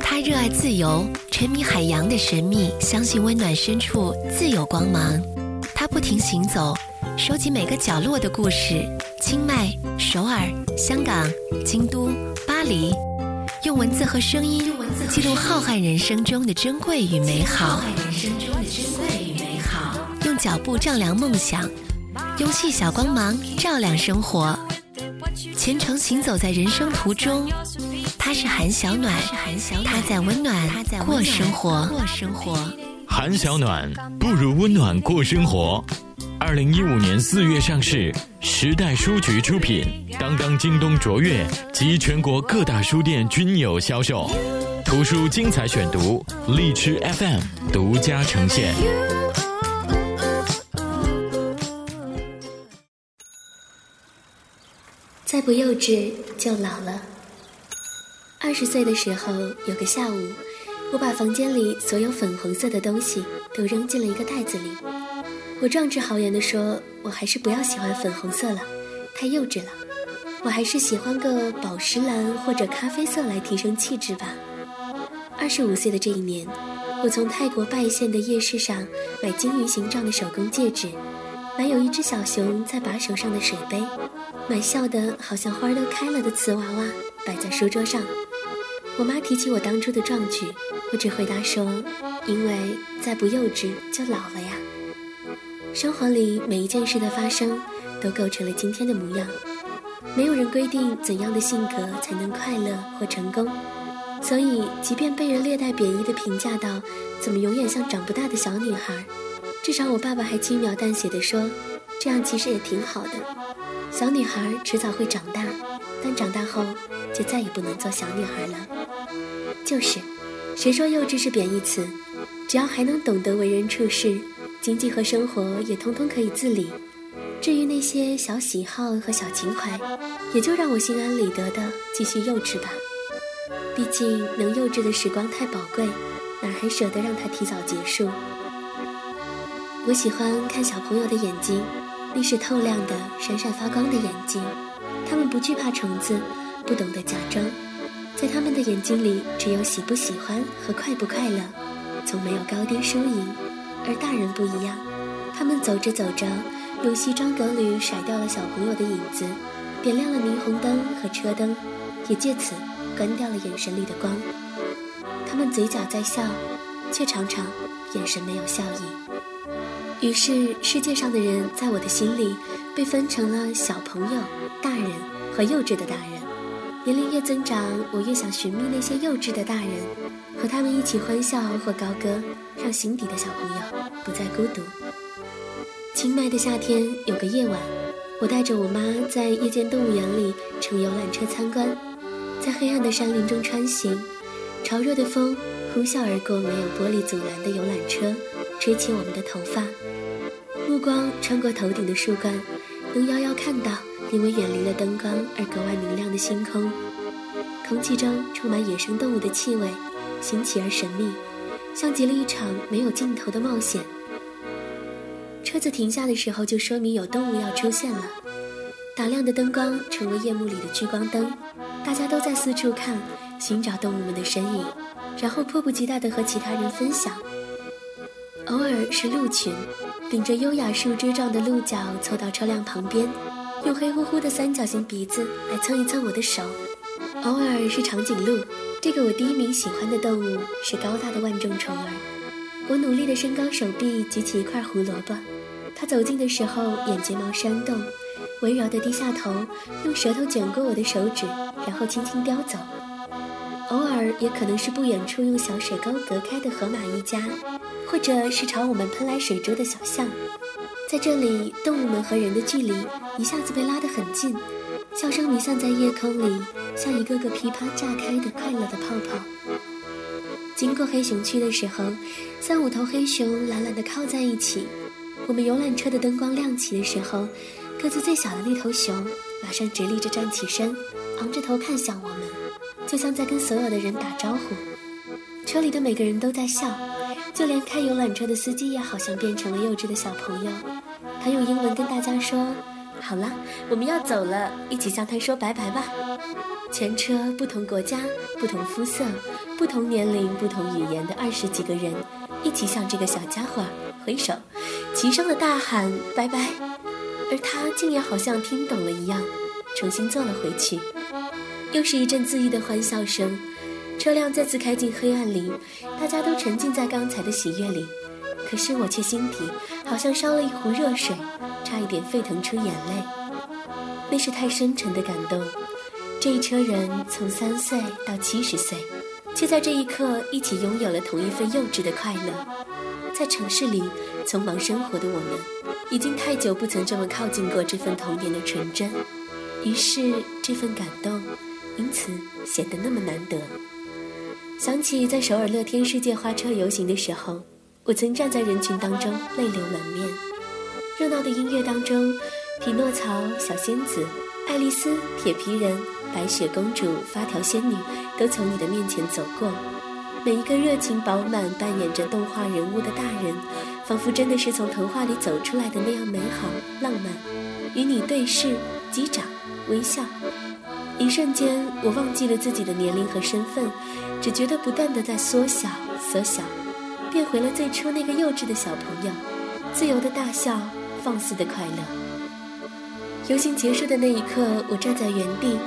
他热爱自由，沉迷海洋的神秘，相信温暖深处自有光芒。他不停行走，收集每个角落的故事。清迈、首尔、香港、京都、巴黎，用文字和声音记录浩瀚人生中的珍贵与美好。用脚步丈量梦想，用细小光芒照亮生活。虔诚行走在人生途中，他是韩小暖，他在温暖过生活。韩小暖不如温暖过生活。二零一五年四月上市，时代书局出品，当当、京东、卓越及全国各大书店均有销售。图书精彩选读，荔枝 FM 独家呈现。再不幼稚就老了。二十岁的时候，有个下午，我把房间里所有粉红色的东西都扔进了一个袋子里。我壮志豪言地说：“我还是不要喜欢粉红色了，太幼稚了。我还是喜欢个宝石蓝或者咖啡色来提升气质吧。”二十五岁的这一年，我从泰国拜县的夜市上买金鱼形状的手工戒指，买有一只小熊在把手上的水杯。买笑得好像花都开了的瓷娃娃摆在书桌上。我妈提起我当初的壮举，我只回答说：“因为再不幼稚就老了呀。”生活里每一件事的发生，都构成了今天的模样。没有人规定怎样的性格才能快乐或成功，所以即便被人略带贬义的评价到“怎么永远像长不大的小女孩”，至少我爸爸还轻描淡写地说：“这样其实也挺好的。”小女孩迟早会长大，但长大后就再也不能做小女孩了。就是，谁说幼稚是贬义词？只要还能懂得为人处事，经济和生活也通通可以自理。至于那些小喜好和小情怀，也就让我心安理得的继续幼稚吧。毕竟能幼稚的时光太宝贵，哪还舍得让它提早结束？我喜欢看小朋友的眼睛。那是透亮的、闪闪发光的眼睛，他们不惧怕虫子，不懂得假装，在他们的眼睛里只有喜不喜欢和快不快乐，从没有高低输赢。而大人不一样，他们走着走着，用西装革履甩掉了小朋友的影子，点亮了霓虹灯和车灯，也借此关掉了眼神里的光。他们嘴角在笑，却常常眼神没有笑意。于是，世界上的人在我的心里被分成了小朋友、大人和幼稚的大人。年龄越增长，我越想寻觅那些幼稚的大人，和他们一起欢笑或高歌，让心底的小朋友不再孤独。清迈的夏天有个夜晚，我带着我妈在夜间动物园里乘游览车参观，在黑暗的山林中穿行，潮热的风呼啸而过没有玻璃阻拦的游览车，吹起我们的头发。目光穿过头顶的树冠，能遥遥看到因为远离了灯光而格外明亮的星空。空气中充满野生动物的气味，新奇而神秘，像极了一场没有尽头的冒险。车子停下的时候，就说明有动物要出现了。打亮的灯光成为夜幕里的聚光灯，大家都在四处看，寻找动物们的身影，然后迫不及待地和其他人分享。偶尔是鹿群。顶着优雅树枝状的鹿角凑到车辆旁边，用黑乎乎的三角形鼻子来蹭一蹭我的手。偶尔是长颈鹿，这个我第一名喜欢的动物是高大的万众宠儿。我努力地伸高手臂举起一块胡萝卜，它走近的时候眼睫毛扇动，温柔地低下头，用舌头卷过我的手指，然后轻轻叼走。偶尔也可能是不远处用小水沟隔开的河马一家。或者是朝我们喷来水珠的小象，在这里，动物们和人的距离一下子被拉得很近，笑声弥散在夜空里，像一个个噼啪炸开的快乐的泡泡。经过黑熊区的时候，三五头黑熊懒懒地靠在一起。我们游览车的灯光亮起的时候，个子最小的那头熊马上直立着站起身，昂着头看向我们，就像在跟所有的人打招呼。车里的每个人都在笑。就连开游览车的司机也好像变成了幼稚的小朋友，他用英文跟大家说：“好了，我们要走了，一起向他说拜拜吧。”全车不同国家、不同肤色、不同年龄、不同语言的二十几个人，一起向这个小家伙挥手，齐声的大喊“拜拜”，而他竟也好像听懂了一样，重新坐了回去。又是一阵恣意的欢笑声，车辆再次开进黑暗里，大家都沉浸在刚才的喜悦里。可是我却心底好像烧了一壶热水，差一点沸腾出眼泪。那是太深沉的感动。这一车人从三岁到七十岁，却在这一刻一起拥有了同一份幼稚的快乐。在城市里匆忙生活的我们，已经太久不曾这么靠近过这份童年的纯真，于是这份感动。因此显得那么难得。想起在首尔乐天世界花车游行的时候，我曾站在人群当中泪流满面。热闹的音乐当中，匹诺曹、小仙子、爱丽丝、铁皮人、白雪公主、发条仙女都从你的面前走过。每一个热情饱满、扮演着动画人物的大人，仿佛真的是从童话里走出来的那样美好浪漫，与你对视、击掌、微笑。一瞬间，我忘记了自己的年龄和身份，只觉得不断的在缩小、缩小，变回了最初那个幼稚的小朋友，自由的大笑，放肆的快乐。游行结束的那一刻，我站在原地，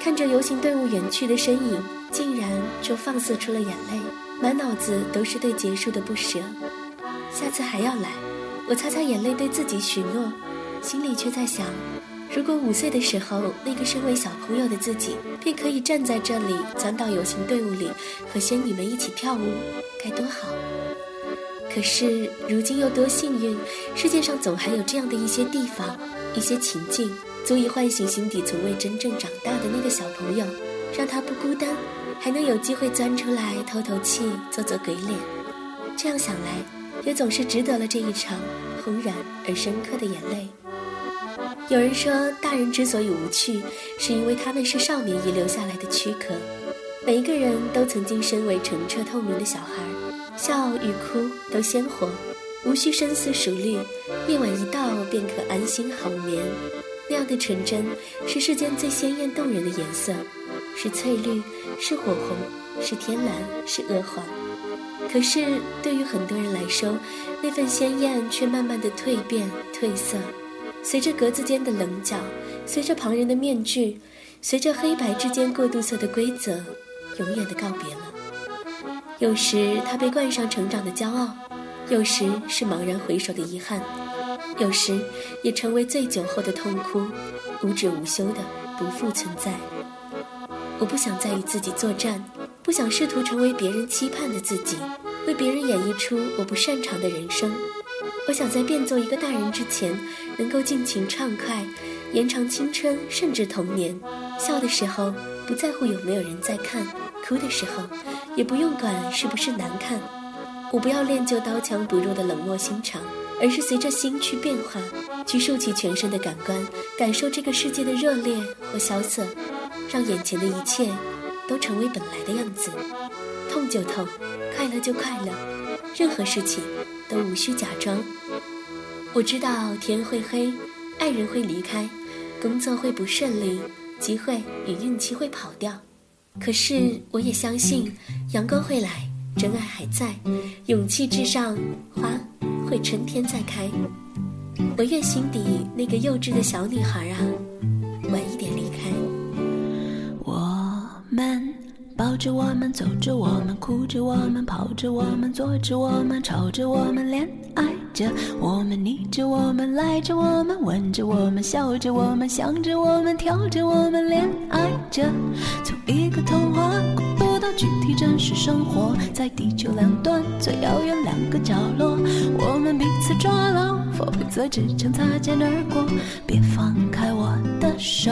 看着游行队伍远去的身影，竟然就放肆出了眼泪，满脑子都是对结束的不舍。下次还要来，我擦擦眼泪，对自己许诺，心里却在想。如果五岁的时候，那个身为小朋友的自己便可以站在这里，钻到游行队伍里，和仙女们一起跳舞，该多好！可是如今又多幸运，世界上总还有这样的一些地方，一些情境，足以唤醒心底从未真正长大的那个小朋友，让他不孤单，还能有机会钻出来透透气，做做鬼脸。这样想来，也总是值得了这一场轰然而深刻的眼泪。有人说，大人之所以无趣，是因为他们是少年遗留下来的躯壳。每一个人都曾经身为澄澈透明的小孩，笑与哭都鲜活，无需深思熟虑，夜晚一到便可安心好眠。那样的纯真，是世间最鲜艳动人的颜色，是翠绿，是火红，是天蓝，是鹅黄。可是对于很多人来说，那份鲜艳却慢慢的蜕变、褪色。随着格子间的棱角，随着旁人的面具，随着黑白之间过渡色的规则，永远的告别了。有时他被冠上成长的骄傲，有时是茫然回首的遗憾，有时也成为醉酒后的痛哭，无止无休的不复存在。我不想再与自己作战，不想试图成为别人期盼的自己，为别人演绎出我不擅长的人生。我想在变做一个大人之前，能够尽情畅快，延长青春，甚至童年。笑的时候不在乎有没有人在看，哭的时候也不用管是不是难看。我不要练就刀枪不入的冷漠心肠，而是随着心去变化，去竖起全身的感官，感受这个世界的热烈或萧瑟，让眼前的一切都成为本来的样子。痛就痛，快乐就快乐，任何事情。都无需假装。我知道天会黑，爱人会离开，工作会不顺利，机会与运气会跑掉。可是我也相信，阳光会来，真爱还在，勇气至上，花会春天再开。我愿心底那个幼稚的小女孩啊，晚一点离开。着我们，走着我们，哭着我们，跑着我们，坐着我们，吵着我们，恋爱着我们，腻着我们，赖着我们，吻着我们，笑着我们，想着我们，跳着我们，恋爱着。从一个童话过渡到具体真实生活，在地球两端最遥远两个角落，我们彼此抓牢，否则只成擦肩而过。别放开我的手。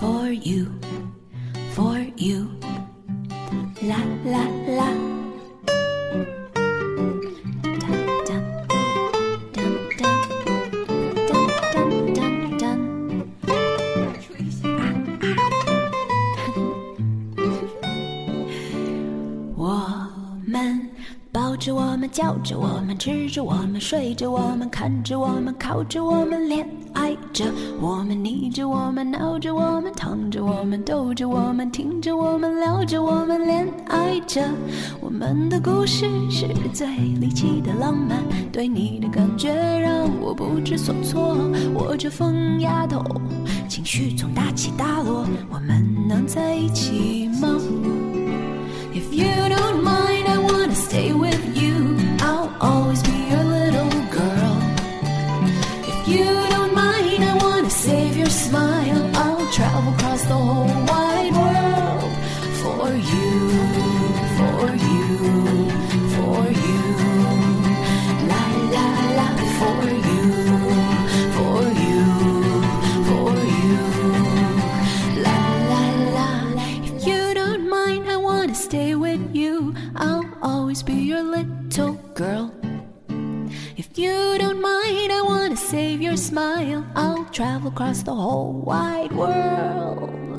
For you, for you. La la la. 吃着我们，睡着我们，看着我们，靠着我们，恋爱着我们，腻着我们，闹着我们，躺着我们，逗着我们，听着我们，聊着我们，恋爱着我们的故事是最离奇的浪漫，对你的感觉让我不知所措。我这疯丫头，情绪总大起大落，我们能在一起吗？If you travel across the whole wide world